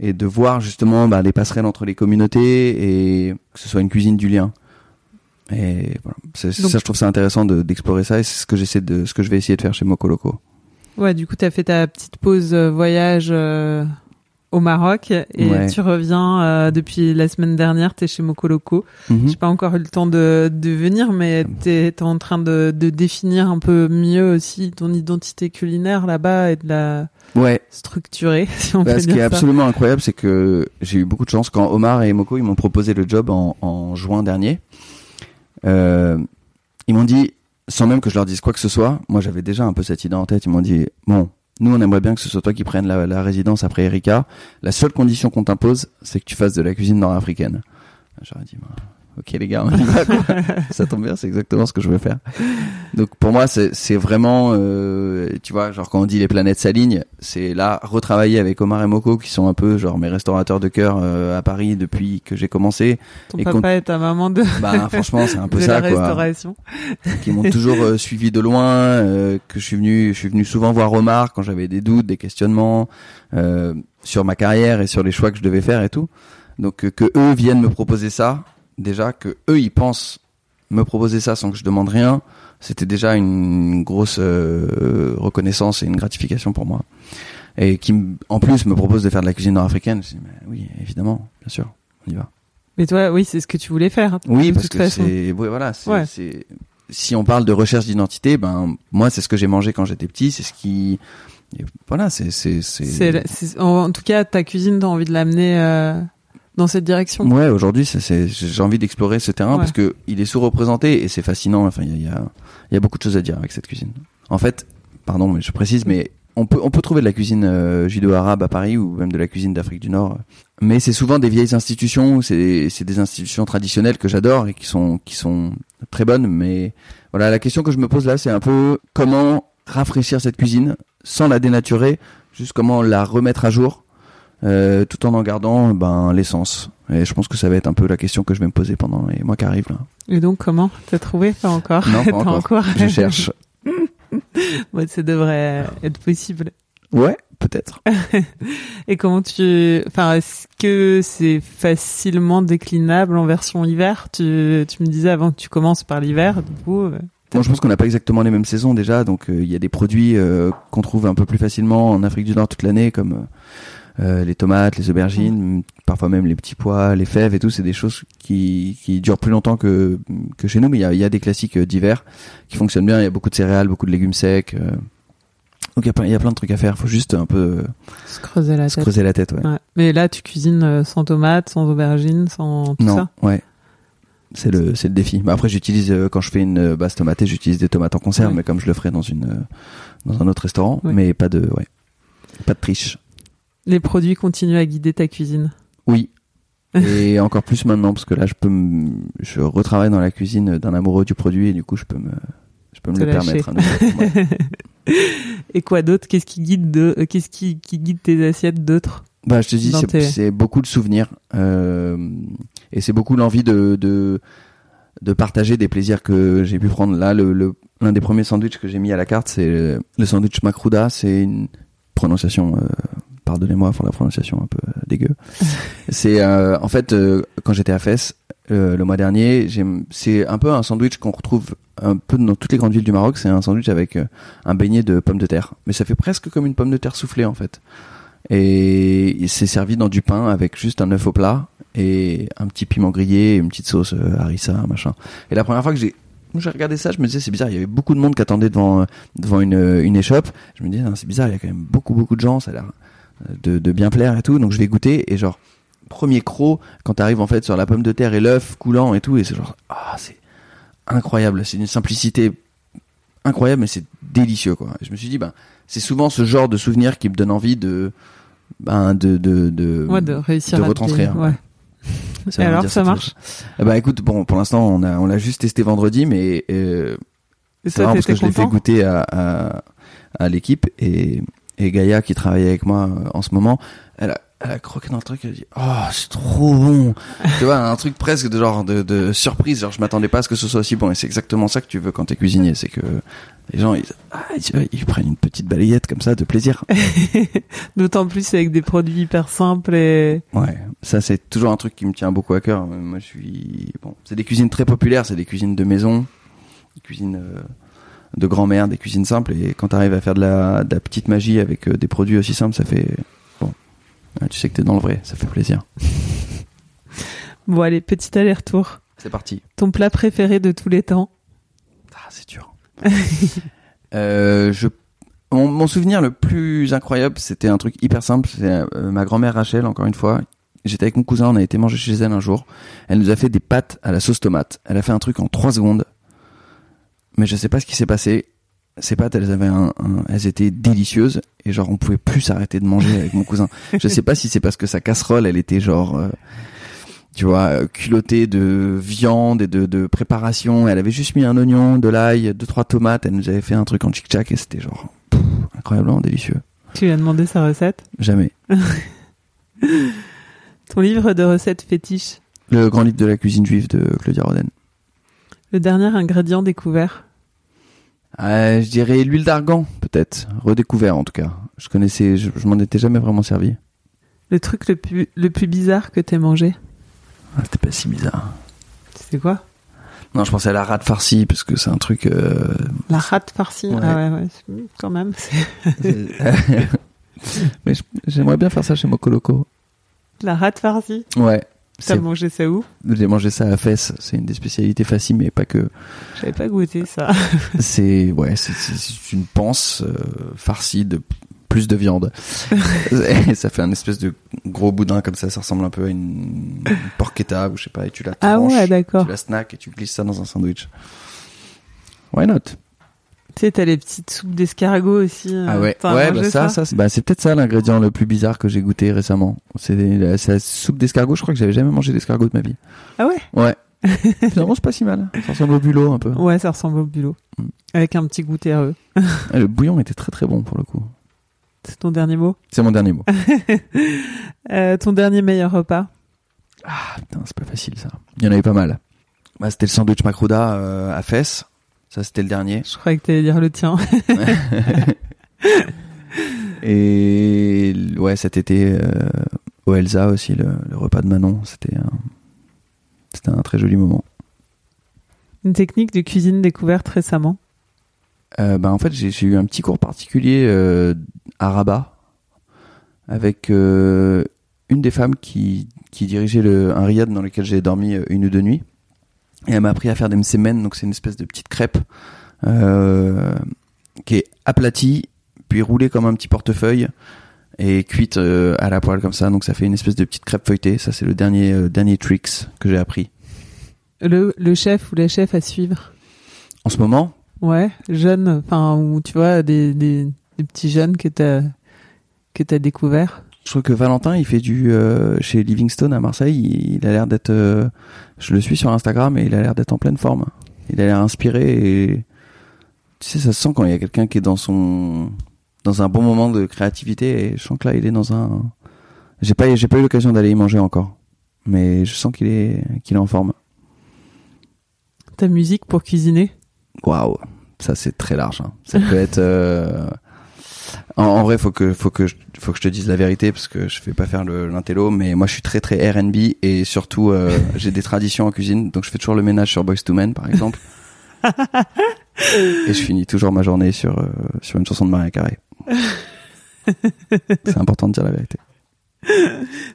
et de voir justement bah, les passerelles entre les communautés et que ce soit une cuisine du lien. Et voilà, ça, je trouve ça intéressant d'explorer ça et c'est ce que j'essaie de, ce que je vais essayer de faire chez Mokoloco. Ouais, du coup, tu as fait ta petite pause euh, voyage euh, au Maroc et tu reviens euh, depuis la semaine dernière, tu es chez Mokoloco. Mm J'ai pas encore eu le temps de, de venir, mais tu es, en train de, de, définir un peu mieux aussi ton identité culinaire là-bas et de la ouais. structurer, si on bah, peut Ce qui est absolument incroyable, c'est que j'ai eu beaucoup de chance quand Omar et Moko ils m'ont proposé le job en, en juin dernier. Euh, ils m'ont dit, sans même que je leur dise quoi que ce soit, moi j'avais déjà un peu cette idée en tête, ils m'ont dit, bon, nous, on aimerait bien que ce soit toi qui prennes la, résidence après Erika. La seule condition qu'on t'impose, c'est que tu fasses de la cuisine nord-africaine. J'aurais dit, ok les gars, ça tombe bien, c'est exactement ce que je veux faire. Donc pour moi, c'est vraiment, euh, tu vois, genre quand on dit les planètes s'alignent, c'est là retravailler avec Omar et Moko qui sont un peu genre mes restaurateurs de cœur euh, à Paris depuis que j'ai commencé. Ton et papa et ta maman de. Bah franchement, c'est un peu de ça la quoi. Restauration. Qui m'ont toujours euh, suivi de loin, euh, que je suis venu, je suis venu souvent voir Omar quand j'avais des doutes, des questionnements sur ma carrière et sur les choix que je devais faire et tout. Donc que eux viennent me proposer ça déjà que eux ils pensent me proposer ça sans que je demande rien, c'était déjà une grosse euh, reconnaissance et une gratification pour moi. Et qui en plus me propose de faire de la cuisine nord-africaine, je dis mais oui, évidemment, bien sûr, on y va. Mais toi, oui, c'est ce que tu voulais faire. Oui, parce que c'est oui, voilà, c'est si on parle de recherche d'identité, ben moi c'est ce que j'ai mangé quand j'étais petit, c'est ce qui voilà, c'est c'est c'est en, tout cas ta cuisine, t'as envie de l'amener euh, dans cette direction. Ouais, aujourd'hui, j'ai envie d'explorer ce terrain parce que il est sous-représenté et c'est fascinant. Enfin, il y a, y a beaucoup de choses à dire avec cette cuisine. En fait, pardon, mais je précise, mais on peut on peut trouver de la cuisine euh, judo-arabe à Paris ou même de la cuisine d'Afrique du Nord, mais c'est souvent des vieilles institutions, c'est c'est des institutions traditionnelles que j'adore et qui sont qui sont très bonnes. Mais voilà, la question que je me pose là, c'est un peu comment rafraîchir cette cuisine sans la dénaturer, juste comment la remettre à jour, euh, tout en en gardant ben l'essence. Et je pense que ça va être un peu la question que je vais me poser pendant les mois qui arrivent là. Et donc comment T'as trouvé? Pas encore Non, pas T'as encore. Je cherche. Ouais, ça devrait être possible. Ouais, peut-être. Et comment tu, enfin, est-ce que c'est facilement déclinable en version hiver? Tu, tu me disais avant que tu commences par l'hiver, du coup. euh, Bon, je pense qu'on n'a pas exactement les mêmes saisons déjà, donc euh, il y a des produits euh, qu'on trouve un peu plus facilement en Afrique du Nord toute l'année, comme euh, les tomates, les aubergines, parfois même les petits pois, les fèves et tout. C'est des choses qui, qui durent plus longtemps que, que chez nous, mais il y a, y a des classiques euh, d'hiver qui fonctionnent bien. Il y a beaucoup de céréales, beaucoup de légumes secs. euh. donc il y, a plein, y a plein de trucs à faire. faut juste un peu euh, se creuser la se tête. creuser la tête. Ouais. Ouais. Mais là, tu cuisines euh, sans tomates, sans aubergines, sans tout non, ça? ouais. C'est le, c'est le défi. Mais après, j'utilise, euh, quand je fais une euh, base tomatée, j'utilise des tomates en conserve, mais comme je le ferais dans une, euh, dans un autre restaurant. Mais pas de, ouais. Pas de triche. Les produits continuent à guider ta cuisine. Oui. Et encore plus maintenant, parce que là, je peux me, je retravaille dans la cuisine d'un amoureux du produit et du coup, je peux me, je peux me le lâcher. permettre. à. Ouais. Et quoi d'autre? Qu'est-ce qui guide de, euh, qu'est-ce qui, qui guide tes assiettes d'autres? Bah, je te dis, c'est tes- beaucoup de souvenirs, euh, et c'est beaucoup l'envie de, de, de partager des plaisirs que j'ai pu prendre. Là, le, le, l'un des premiers sandwichs que j'ai mis à la carte, c'est le, sandwich Makruda. C'est une prononciation, euh, pardonnez-moi pour la prononciation un peu euh, dégueu. c'est, euh, en fait, euh, quand j'étais à Fès, euh, le mois dernier, c'est un peu un sandwich qu'on retrouve un peu dans toutes les grandes villes du Maroc. C'est un sandwich avec un beignet de pommes de terre, mais ça fait presque comme une pomme de terre soufflée en fait. Et c'est servi dans du pain avec juste un œuf au plat et un petit piment grillé, et une petite sauce harissa, machin. Et la première fois que j'ai j'ai regardé ça, je me disais c'est bizarre, il y avait beaucoup de monde qui attendait devant devant une une échoppe. Je me disais c'est bizarre, il y a quand même beaucoup beaucoup de gens, ça a l'air de, de bien plaire et tout. Donc je vais goûter et genre premier croc quand t'arrives en fait sur la pomme de terre et l'œuf coulant et tout et c'est genre ah c'est incroyable, c'est d'une simplicité incroyable mais c'est délicieux quoi. Et je me suis dit ben c'est souvent ce genre de souvenir qui me donne envie de ben de de de, Ouais, de réussir de à retranscrire. Ouais. Ça Et alors, ça marche. Eh ben écoute, bon, pour l'instant, on a on l'a juste testé vendredi, mais euh, c'est parce que je l'ai fait goûter à à, à l'équipe et et Gaïa qui travaille avec moi euh, en ce moment, elle a elle a croqué dans le truc, elle a dit oh c'est trop bon, tu vois un truc presque de genre de, de surprise, genre je m'attendais pas à ce que ce soit aussi bon et c'est exactement ça que tu veux quand t'es cuisinier, c'est que les gens ils, ah, ils, ils prennent une petite balayette comme ça de plaisir. D'autant plus avec des produits hyper simples et Ouais, ça c'est toujours un truc qui me tient beaucoup à cœur. Moi je suis bon, c'est des cuisines très populaires, c'est des cuisines de maison, des cuisines euh, de grand-mère, des cuisines simples et quand t'arrives à faire de la, de la petite magie avec euh, des produits aussi simples, ça fait bon. Tu sais que t'es dans le vrai, ça fait plaisir. bon allez, petit aller-retour. C'est parti. Ton plat préféré de tous les temps? Ah, c'est dur. euh, je mon, mon souvenir le plus incroyable, c'était un truc hyper simple. C'est euh, ma grand-mère Rachel, encore une fois. J'étais avec mon cousin, on a été manger chez elle un jour. Elle nous a fait des pâtes à la sauce tomate. Elle a fait un truc en trois secondes. Mais je sais pas ce qui s'est passé. Ces pâtes, elles avaient un, un- elles étaient délicieuses et genre on pouvait plus s'arrêter de manger avec mon cousin. Je sais pas si c'est parce que sa casserole, elle était genre, euh, tu vois, euh, culottée de viande et de, de préparation. Elle avait juste mis un oignon, de l'ail, deux trois tomates. Elle nous avait fait un truc en chic chac et c'était genre pff, incroyablement délicieux. Tu lui as demandé sa recette? Jamais. Ton livre de recettes fétiche Le grand livre de la cuisine juive de Claudia Roden. Le dernier ingrédient découvert? Euh, je dirais l'huile d'argan, peut-être. Redécouvert, en tout cas. Je connaissais, je, je m'en étais jamais vraiment servi. Le truc le plus, le plus bizarre que t'aies mangé? Ah, c'était pas si bizarre. C'était quoi? Non, je pensais à la rate farcie, parce que c'est un truc, euh, La rate farcie? Ouais. Ah ouais, ouais, quand même. Mais j'aimerais bien faire ça chez Mokoloco. La rate farcie? Ouais. T'as mangé ça où? J'ai mangé ça à Fès. C'est une des spécialités faciles, mais pas que. J'avais pas goûté ça. C'est, ouais, c'est- une panse euh, farcie de plus de viande. et ça fait un espèce de gros boudin comme ça. Ça ressemble un peu à une, une porchetta ou je sais pas. Et tu la Ah tranches, ouais, d'accord. tu la snack et tu glisses ça dans un sandwich. Why not? Tu sais, t'as les petites soupes d'escargot aussi. euh, Ah ouais, bah ça, ça, c'est- bah c'est peut-être ça l'ingrédient le plus bizarre que j'ai goûté récemment. C'est la, c'est la soupe d'escargot. Je crois que j'avais jamais mangé d'escargot de ma vie. Ah ouais Ouais. Finalement, c'est pas si mal. Ça ressemble au bulot un peu. Ouais, ça ressemble au bulot. Mm. Avec un petit goût terreux. Ah, Le bouillon était très très bon pour le coup. C'est ton dernier mot? C'est mon dernier mot. Euh, Ton dernier meilleur repas? Ah putain, c'est pas facile ça. Il y en avait pas mal. Bah, c'était le sandwich macrouda euh, à fesses. Ça, c'était le dernier. Je croyais que t'allais dire le tien. Et ouais, cet été, euh, au Elsa aussi, le, le repas de Manon, c'était un, c'était un très joli moment. Une technique de cuisine découverte récemment? Euh, bah, en fait, j'ai j'ai eu un petit cours particulier euh, à Rabat avec euh, une des femmes qui, qui dirigeait le, un riad dans lequel j'ai dormi euh, une ou deux nuits. Et elle m'a appris à faire des msemen, donc c'est une espèce de petite crêpe euh, qui est aplatie, puis roulée comme un petit portefeuille et cuite euh, à la poêle comme ça. Donc ça fait une espèce de petite crêpe feuilletée. Ça, c'est le dernier, euh, dernier tricks que j'ai appris. le, le chef ou la chef à suivre? En ce moment, Ouais, jeune, enfin, ou tu vois, des, des, des petits jeunes que t'as que t'as découvert. Je trouve que Valentin, il fait du euh, chez Livingstone à Marseille. Il, il a l'air d'être. euh, je le suis sur Instagram et il a l'air d'être en pleine forme. Il a l'air inspiré et tu sais, ça se sent quand il y a quelqu'un qui est dans son dans un bon moment de créativité. Et je sens que là, il est dans un. J'ai pas j'ai pas eu l'occasion d'aller y manger encore, mais je sens qu'il est qu'il est en forme. Ta musique pour cuisiner? Waouh, ça c'est très large. hein. Ça peut être. euh, En, en vrai, faut que faut que je, faut que je te dise la vérité parce que je vais pas faire le l'intello, mais moi je suis très très R&B et surtout euh, j'ai des traditions en cuisine, donc je fais toujours le ménage sur Boys to Men par exemple. et je finis toujours ma journée sur euh, sur une chanson de Maria Carré. C'est important de dire la vérité.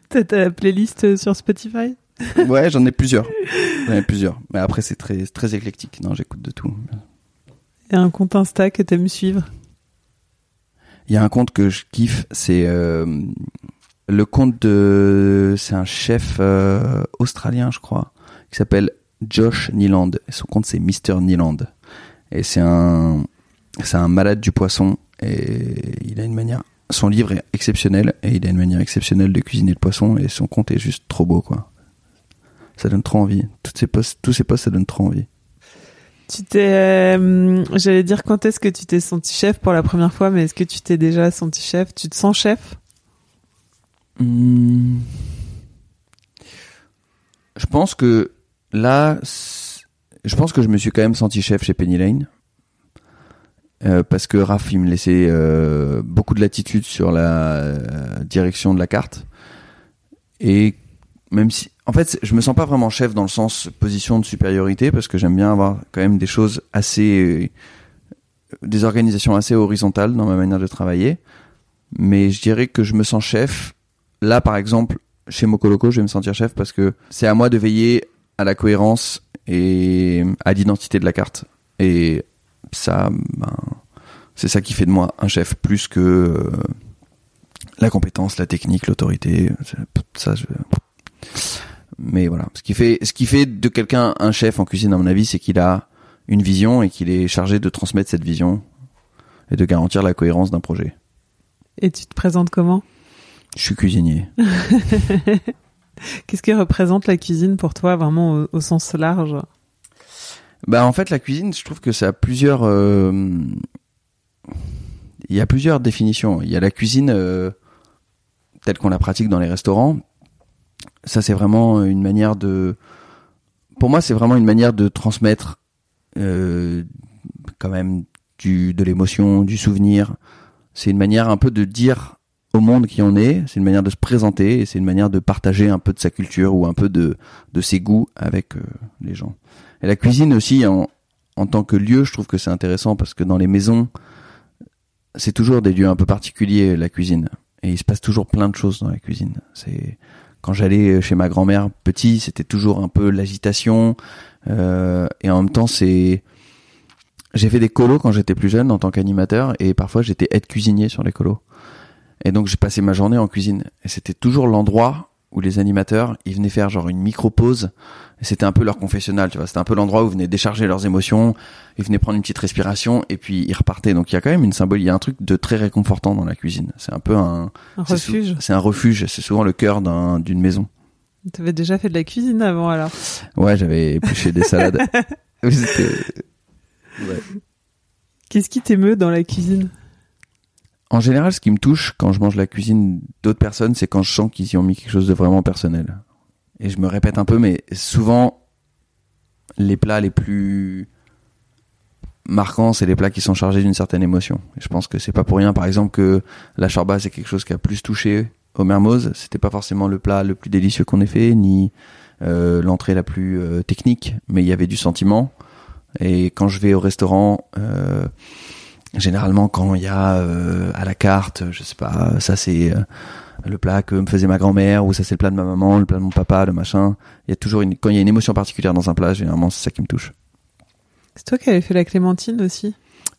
T'as ta playlist sur Spotify? Ouais, j'en ai plusieurs. J'en ai plusieurs. Mais après c'est très très éclectique. Non, j'écoute de tout. Et un compte Insta que t'aimes suivre? Il y a un compte que je kiffe, c'est euh, le compte de, c'est un chef euh, australien, je crois, qui s'appelle Josh Niland. Et son compte c'est Mr Niland. Et c'est un, c'est un malade du poisson. Et il a une manière, son livre est exceptionnel et il a une manière exceptionnelle de cuisiner le poisson. Et son compte est juste trop beau, quoi. Ça donne trop envie. Toutes ces posts, tous ces posts, ça donne trop envie. Tu t'es, euh, j'allais dire quand est-ce que tu t'es senti chef pour la première fois, mais est-ce que tu t'es déjà senti chef? Tu te sens chef? Hmm. Je pense que là, je pense que je me suis quand même senti chef chez Penny Lane. Euh, parce que Raph, il me laissait euh, beaucoup de latitude sur la direction de la carte. Et même si, en fait, je me sens pas vraiment chef dans le sens position de supériorité, parce que j'aime bien avoir quand même des choses assez, euh, des organisations assez horizontales dans ma manière de travailler. Mais je dirais que je me sens chef Là, par exemple, chez Mokoloco, je vais me sentir chef parce que c'est à moi de veiller à la cohérence et à l'identité de la carte. Et ça, ben, c'est ça qui fait de moi un chef plus que euh, la compétence, la technique, l'autorité. Ça, je... Mais voilà, ce qui fait, ce qui fait de quelqu'un un chef en cuisine, à mon avis, c'est qu'il a une vision et qu'il est chargé de transmettre cette vision et de garantir la cohérence d'un projet. Et tu te présentes comment? Je suis cuisinier. Qu'est-ce qui représente la cuisine pour toi, vraiment au, au sens large? Bah en fait la cuisine, je trouve que ça a plusieurs euh, il y a plusieurs définitions. Il y a la cuisine euh, telle qu'on la pratique dans les restaurants. Ça c'est vraiment une manière de pour moi c'est vraiment une manière de transmettre euh, quand même du de l'émotion, du souvenir. C'est une manière un peu de dire au monde qui on est, c'est une manière de se présenter c'est une manière de partager un peu de sa culture ou un peu de de ses goûts avec euh, les gens. Et la cuisine aussi, en, en tant que lieu, je trouve que c'est intéressant parce que dans les maisons, c'est toujours des lieux un peu particuliers, la cuisine. Et il se passe toujours plein de choses dans la cuisine. C'est quand j'allais chez ma grand-mère petit, c'était toujours un peu l'agitation. Euh, et en même temps, c'est j'ai fait des colos quand j'étais plus jeune en tant qu'animateur et parfois j'étais aide cuisinier sur les colos. Et donc j'ai passé ma journée en cuisine. Et c'était toujours l'endroit où les animateurs, ils venaient faire genre une micro-pause. Et C'était un peu leur confessionnal, tu vois. C'était un peu l'endroit où ils venaient décharger leurs émotions, ils venaient prendre une petite respiration et puis ils repartaient. Donc il y a quand même une symbole, il y a un truc de très réconfortant dans la cuisine. C'est un peu un, Un refuge. C'est un refuge, c'est souvent le cœur d'un- d'une maison. Tu avais déjà fait de la cuisine avant alors. Ouais, j'avais épluché des salades. Ouais. Qu'est-ce qui t'émeut dans la cuisine? En général, ce qui me touche quand je mange la cuisine d'autres personnes, c'est quand je sens qu'ils y ont mis quelque chose de vraiment personnel. Et je me répète un peu, mais souvent, les plats les plus marquants, c'est les plats qui sont chargés d'une certaine émotion. Et je pense que c'est pas pour rien, par exemple, que la charba, c'est quelque chose qui a plus touché au Mermoz. C'était pas forcément le plat le plus délicieux qu'on ait fait, ni euh, l'entrée la plus euh, technique, mais il y avait du sentiment. Et quand je vais au restaurant, euh, généralement quand il y a euh, à la carte, je sais pas, ça c'est euh, le plat que me faisait ma grand-mère, ou ça c'est le plat de ma maman, le plat de mon papa, le machin. Il y a toujours une, quand il y a une émotion particulière dans un plat, généralement c'est ça qui me touche. C'est toi qui avais fait la clémentine aussi?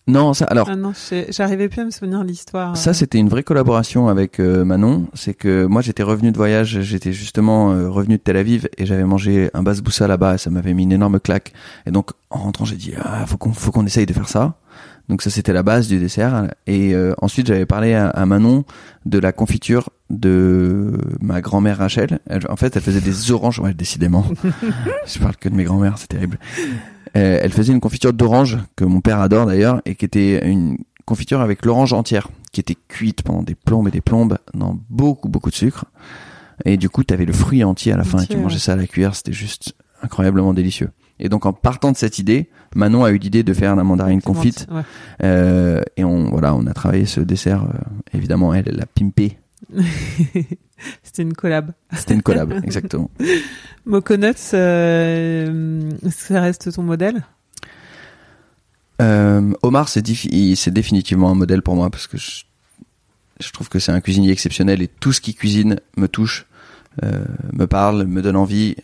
Non, ça, alors, Ah non, j'arrivais plus à me souvenir de l'histoire. Ça, c'était une vraie collaboration avec euh, Manon. C'est que moi, j'étais revenu de voyage, j'étais justement euh, revenu de Tel Aviv et j'avais mangé un basboussa là-bas et ça m'avait mis une énorme claque. Et donc, en rentrant, j'ai dit, ah, faut qu'on, faut qu'on essaye de faire ça. Donc ça, c'était la base du dessert. Et euh, ensuite, j'avais parlé à, à Manon de la confiture de ma grand-mère Rachel. Elle- en fait, elle faisait des oranges. Ouais, décidément. Je parle que de mes grand-mères, c'est terrible. Euh, elle faisait une confiture d'orange que mon père adore d'ailleurs et qui était une confiture avec l'orange entière qui était cuite pendant des plombes et des plombes dans beaucoup beaucoup de sucre et du coup tu avais le fruit entier à la fin et tu mangeais ça à la cuillère c'était juste incroyablement délicieux et donc en partant de cette idée Manon a eu l'idée de faire la mandarine confite Ouais. euh, et on voilà on a travaillé ce dessert euh, évidemment elle elle l'a pimpé C'était une collab. c'était une collab exactement Moconuts, euh, ça reste ton modèle? Euh, Omar, c'est définitivement un modèle pour moi parce que je, je trouve que c'est un cuisinier exceptionnel et tout ce qu'il cuisine me touche, euh, me parle, me donne envie.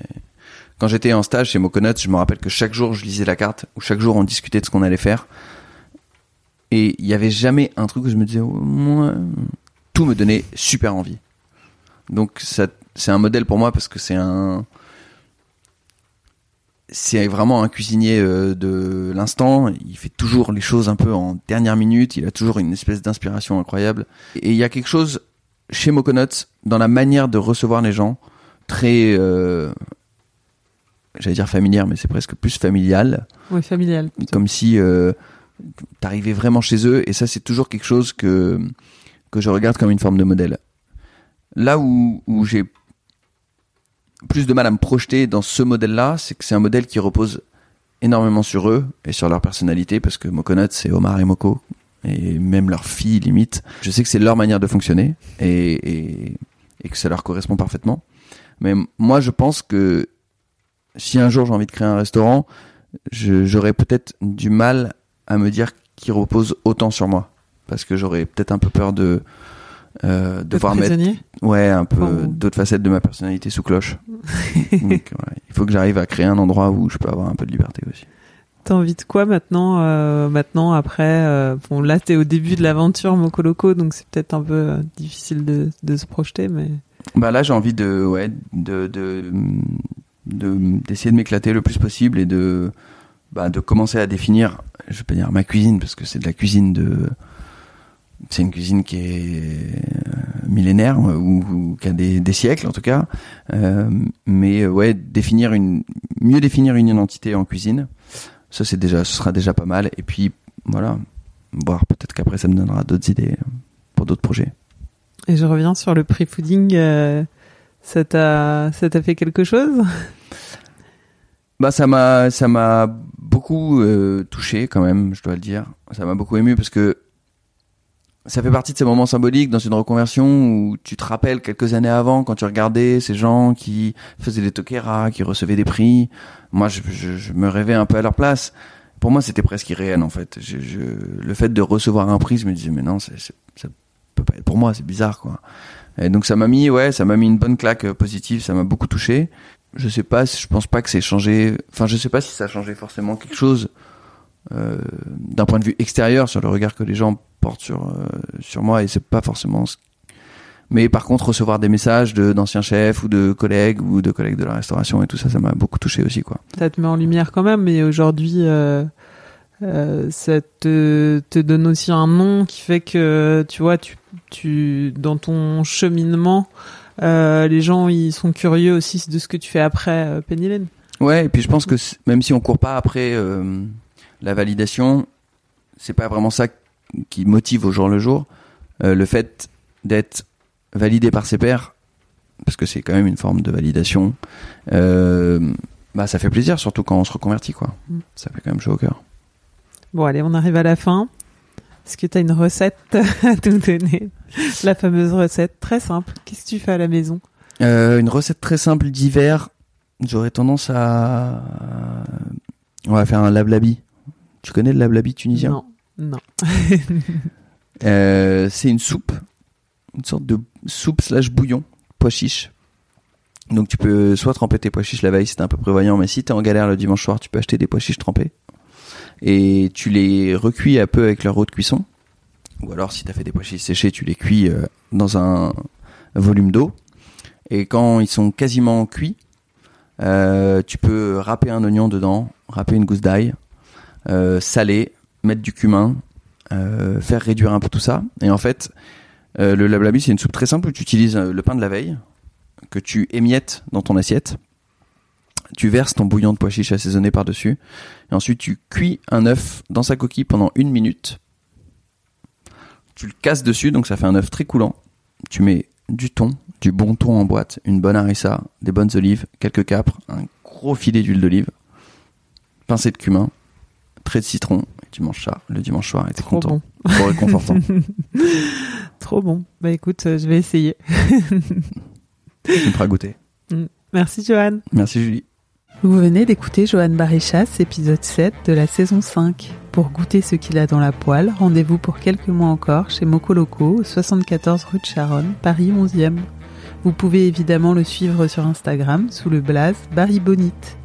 Quand j'étais en stage chez Moconuts, je me rappelle que chaque jour je lisais la carte ou chaque jour on discutait de ce qu'on allait faire et il y avait jamais un truc où je me disais tout me donnait super envie. Donc c'est un modèle pour moi parce que c'est un c'est vraiment un cuisinier euh, de l'instant. Il fait toujours les choses un peu en dernière minute. Il a toujours une espèce d'inspiration incroyable. Et il y a quelque chose chez Moconuts dans la manière de recevoir les gens très, euh, j'allais dire familière, mais c'est presque plus familial. Oui, familial. plutôt. Comme si euh, t'arrivais vraiment chez eux. Et ça, c'est toujours quelque chose que que je regarde comme une forme de modèle. Là où, où j'ai plus de mal à me projeter dans ce modèle-là, c'est que c'est un modèle qui repose énormément sur eux et sur leur personnalité, parce que Mokonut, c'est Omar et Moko, et même leur fille limite. Je sais que c'est leur manière de fonctionner et, et, et que ça leur correspond parfaitement. Mais moi, je pense que si un jour j'ai envie de créer un restaurant, j'aurais peut-être du mal à me dire qu'il repose autant sur moi, parce que j'aurais peut-être un peu peur de euh, de Peu voir mettre Ouais, un peu d'autres facettes de ma personnalité sous cloche. Donc, ouais, il faut que j'arrive à créer un endroit où je peux avoir un peu de liberté aussi. T'as envie de quoi maintenant euh, Maintenant, après, euh, bon, là, t'es au début de l'aventure Mokoloco, donc c'est peut-être un peu euh, difficile de, de se projeter, mais Bah là, j'ai envie de, ouais, de, de d'essayer de m'éclater le plus possible et de, bah, de commencer à définir, je pas dire ma cuisine parce que c'est de la cuisine de, c'est une cuisine qui est euh, millénaire ou, qui a des, des siècles en tout cas, Euh, mais euh, ouais, définir une, mieux définir une identité en cuisine, ça c'est déjà, ce sera déjà pas mal. Et puis voilà, voir peut-être qu'après ça me donnera d'autres idées pour d'autres projets. et je reviens sur le pre-fooding. euh, ça t'a fait quelque chose? Bah ça m'a ça m'a beaucoup euh, touché quand même, je dois le dire. Ça m'a beaucoup ému parce que ça fait partie de ces moments symboliques dans une reconversion où tu te rappelles quelques années avant quand tu regardais ces gens qui faisaient des toqueras, qui recevaient des prix. Moi, je, me rêvais un peu à leur place. Pour moi, c'était presque irréel en fait. Le fait de recevoir un prix, je me disais mais non, ça peut pas être pour moi, c'est bizarre quoi. Et donc ça m'a mis ouais, ça m'a mis une bonne claque euh, positive, ça m'a beaucoup touché je sais pas, je pense pas que c'est changé. Enfin, je sais pas si ça a changé forcément quelque chose euh, d'un point de vue extérieur sur le regard que les gens portent sur euh, sur moi. Et c'est pas forcément. Mais par contre, recevoir des messages d'anciens chefs ou de collègues ou de collègues de la restauration et tout ça, ça m'a beaucoup touché aussi, quoi. Ça te met en lumière quand même, mais aujourd'hui, euh, ça te, te donne aussi un nom qui fait que, tu vois, tu, tu dans ton cheminement, les gens ils sont curieux aussi de ce que tu fais après euh, Penny Lane. Ouais, et puis je pense que même si on court pas après euh, la validation, c'est pas vraiment ça qui motive au jour le jour. Euh, le fait d'être validé par ses pairs, parce que c'est quand même une forme de validation, euh, bah ça fait plaisir, surtout quand on se reconvertit, quoi. Mm. Ça fait quand même chaud au cœur. Bon, allez, on arrive à la fin. Est-ce que tu as une recette à nous donner La fameuse recette, très simple. Qu'est-ce que tu fais à la maison Euh, une recette très simple d'hiver, j'aurais tendance à... On va faire un lablabi. Tu connais le lablabi tunisien? Non, non. Euh, c'est une soupe, une sorte de soupe slash bouillon, pois chiche. Donc tu peux soit tremper tes pois chiches la veille si t'es un peu prévoyant, mais si t'es en galère le dimanche soir, tu peux acheter des pois chiches trempés. Et tu les recuis un peu avec leur eau de cuisson? Ou alors si t'as fait des pois séchés, tu les cuis euh, dans un volume d'eau. Et quand ils sont quasiment cuits, euh, tu peux râper un oignon dedans, râper une gousse d'ail, euh, saler, mettre du cumin, faire réduire un peu tout ça. Et en fait, le lablabi, c'est une soupe très simple où tu utilises le pain de la veille, que tu émiettes dans ton assiette. Tu verses ton bouillon de pois chiches assaisonné par-dessus. Et ensuite, tu cuis un œuf dans sa coquille pendant une minute. Tu le casses dessus, donc ça fait un œuf très coulant. Tu mets du thon, du bon thon en boîte, une bonne harissa, des bonnes olives, quelques capres, un gros filet d'huile d'olive, pincée de cumin, trait de citron, et tu manges ça le dimanche soir et t'es Trop content. bon. Trop réconfortant. Trop bon. Bah écoute, euh, je vais essayer. tu me feras goûter. Merci Johan. Merci Julie. Vous venez d'écouter Johan Barichas, épisode 7 de la saison 5. Pour goûter ce qu'il a dans la poêle, rendez-vous pour quelques mois encore chez Mocoloco, au 74 rue de Charonne, Paris 11e. Vous pouvez évidemment le suivre sur Instagram sous le blaze Barry Bonite.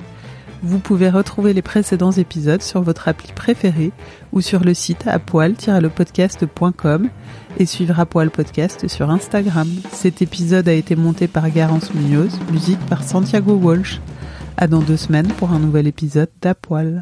Vous pouvez retrouver les précédents épisodes sur votre appli préférée ou sur le site apoil-lepodcast.com et suivre Apoil Podcast sur Instagram. Cet épisode a été monté par Garance Munoz, musique par Santiago Walsh. À dans deux semaines pour un nouvel épisode d'Apoil.